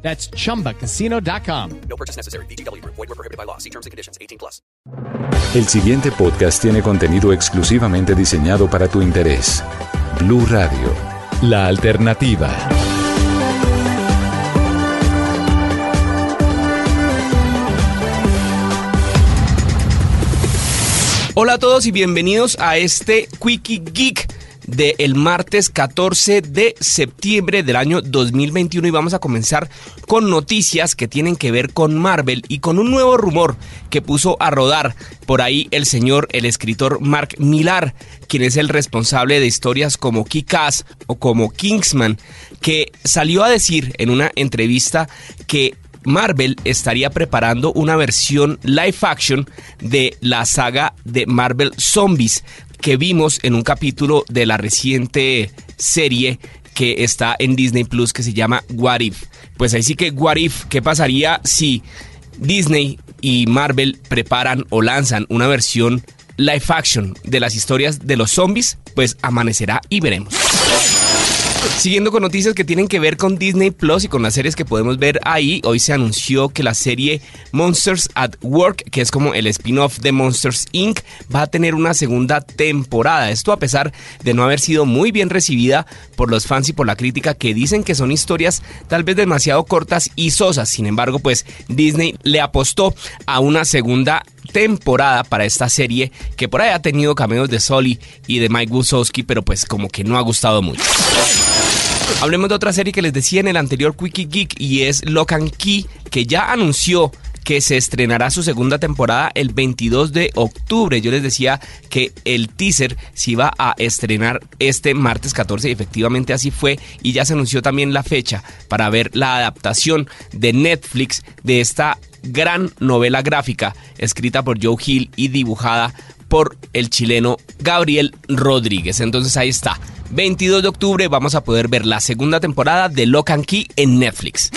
That's chumbacasino.com. No purchase necessary. BGW. Void were prohibited by law. See terms and conditions. 18 plus. El siguiente podcast tiene contenido exclusivamente diseñado para tu interés. Blue Radio, la alternativa. Hola a todos y bienvenidos a este Quickie Geek del martes 14 de septiembre del año 2021 y vamos a comenzar con noticias que tienen que ver con Marvel y con un nuevo rumor que puso a rodar por ahí el señor, el escritor Mark Millar, quien es el responsable de historias como Kick-Ass o como Kingsman, que salió a decir en una entrevista que Marvel estaría preparando una versión live action de la saga de Marvel Zombies que vimos en un capítulo de la reciente serie que está en Disney Plus que se llama What If. Pues ahí sí que What If, ¿qué pasaría si Disney y Marvel preparan o lanzan una versión live action de las historias de los zombies? Pues amanecerá y veremos. Siguiendo con noticias que tienen que ver con Disney Plus y con las series que podemos ver ahí, hoy se anunció que la serie Monsters at Work, que es como el spin-off de Monsters Inc., va a tener una segunda temporada. Esto a pesar de no haber sido muy bien recibida por los fans y por la crítica que dicen que son historias tal vez demasiado cortas y sosas. Sin embargo, pues Disney le apostó a una segunda temporada para esta serie que por ahí ha tenido cameos de Soli y de Mike Wazowski, pero pues como que no ha gustado mucho. Hablemos de otra serie que les decía en el anterior Quickie Geek y es Lock and Key, que ya anunció que se estrenará su segunda temporada el 22 de octubre. Yo les decía que el teaser se iba a estrenar este martes 14 y efectivamente así fue y ya se anunció también la fecha para ver la adaptación de Netflix de esta gran novela gráfica escrita por Joe Hill y dibujada por el chileno Gabriel Rodríguez. Entonces ahí está. 22 de octubre vamos a poder ver la segunda temporada de Lock and Key en Netflix.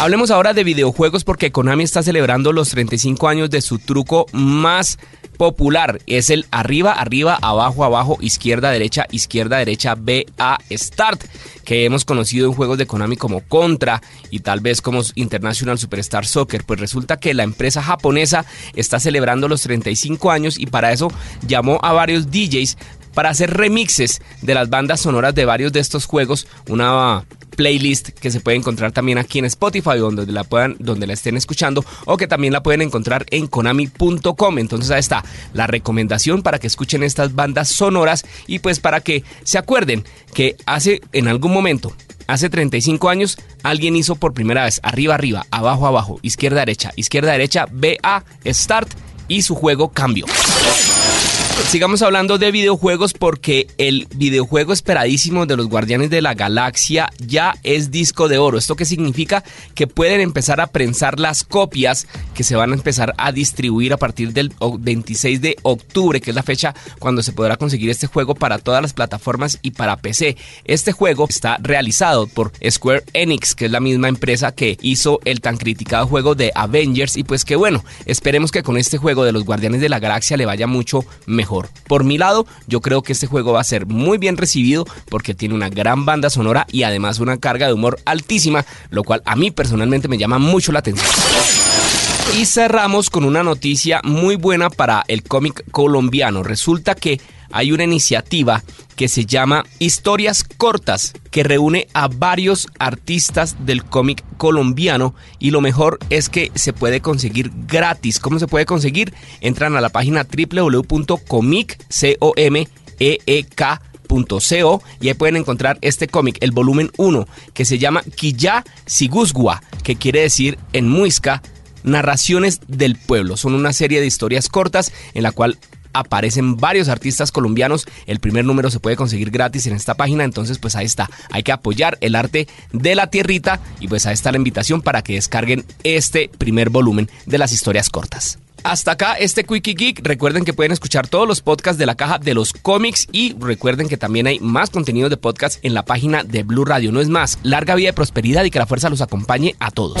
Hablemos ahora de videojuegos porque Konami está celebrando los 35 años de su truco más popular. Es el arriba, arriba, abajo, abajo, izquierda, derecha, izquierda, derecha, B, A, Start, que hemos conocido en juegos de Konami como Contra y tal vez como International Superstar Soccer. Pues resulta que la empresa japonesa está celebrando los 35 años y para eso llamó a varios DJs para hacer remixes de las bandas sonoras de varios de estos juegos, una playlist que se puede encontrar también aquí en Spotify donde la puedan donde la estén escuchando o que también la pueden encontrar en konami.com. Entonces ahí está la recomendación para que escuchen estas bandas sonoras y pues para que se acuerden que hace en algún momento Hace 35 años alguien hizo por primera vez arriba arriba, abajo abajo, izquierda derecha, izquierda derecha, BA, start y su juego cambió. Sigamos hablando de videojuegos porque el videojuego esperadísimo de los Guardianes de la Galaxia ya es disco de oro. ¿Esto qué significa? Que pueden empezar a prensar las copias que se van a empezar a distribuir a partir del 26 de octubre, que es la fecha cuando se podrá conseguir este juego para todas las plataformas y para PC. Este juego está realizado por Square Enix, que es la misma empresa que hizo el tan criticado juego de Avengers y pues que bueno, esperemos que con este juego de los Guardianes de la Galaxia le vaya mucho mejor. Por mi lado, yo creo que este juego va a ser muy bien recibido porque tiene una gran banda sonora y además una carga de humor altísima, lo cual a mí personalmente me llama mucho la atención. Y cerramos con una noticia muy buena para el cómic colombiano. Resulta que hay una iniciativa que se llama Historias Cortas, que reúne a varios artistas del cómic colombiano y lo mejor es que se puede conseguir gratis. ¿Cómo se puede conseguir? Entran a la página www.comic.co y ahí pueden encontrar este cómic, el volumen 1, que se llama Quilla Sigusgua, que quiere decir en muisca Narraciones del Pueblo. Son una serie de historias cortas en la cual aparecen varios artistas colombianos. El primer número se puede conseguir gratis en esta página, entonces pues ahí está. Hay que apoyar el arte de la tierrita y pues ahí está la invitación para que descarguen este primer volumen de las historias cortas. Hasta acá este Quickie Geek. Recuerden que pueden escuchar todos los podcasts de la caja de los cómics y recuerden que también hay más contenido de podcast en la página de Blue Radio. No es más, larga vida y prosperidad y que la fuerza los acompañe a todos.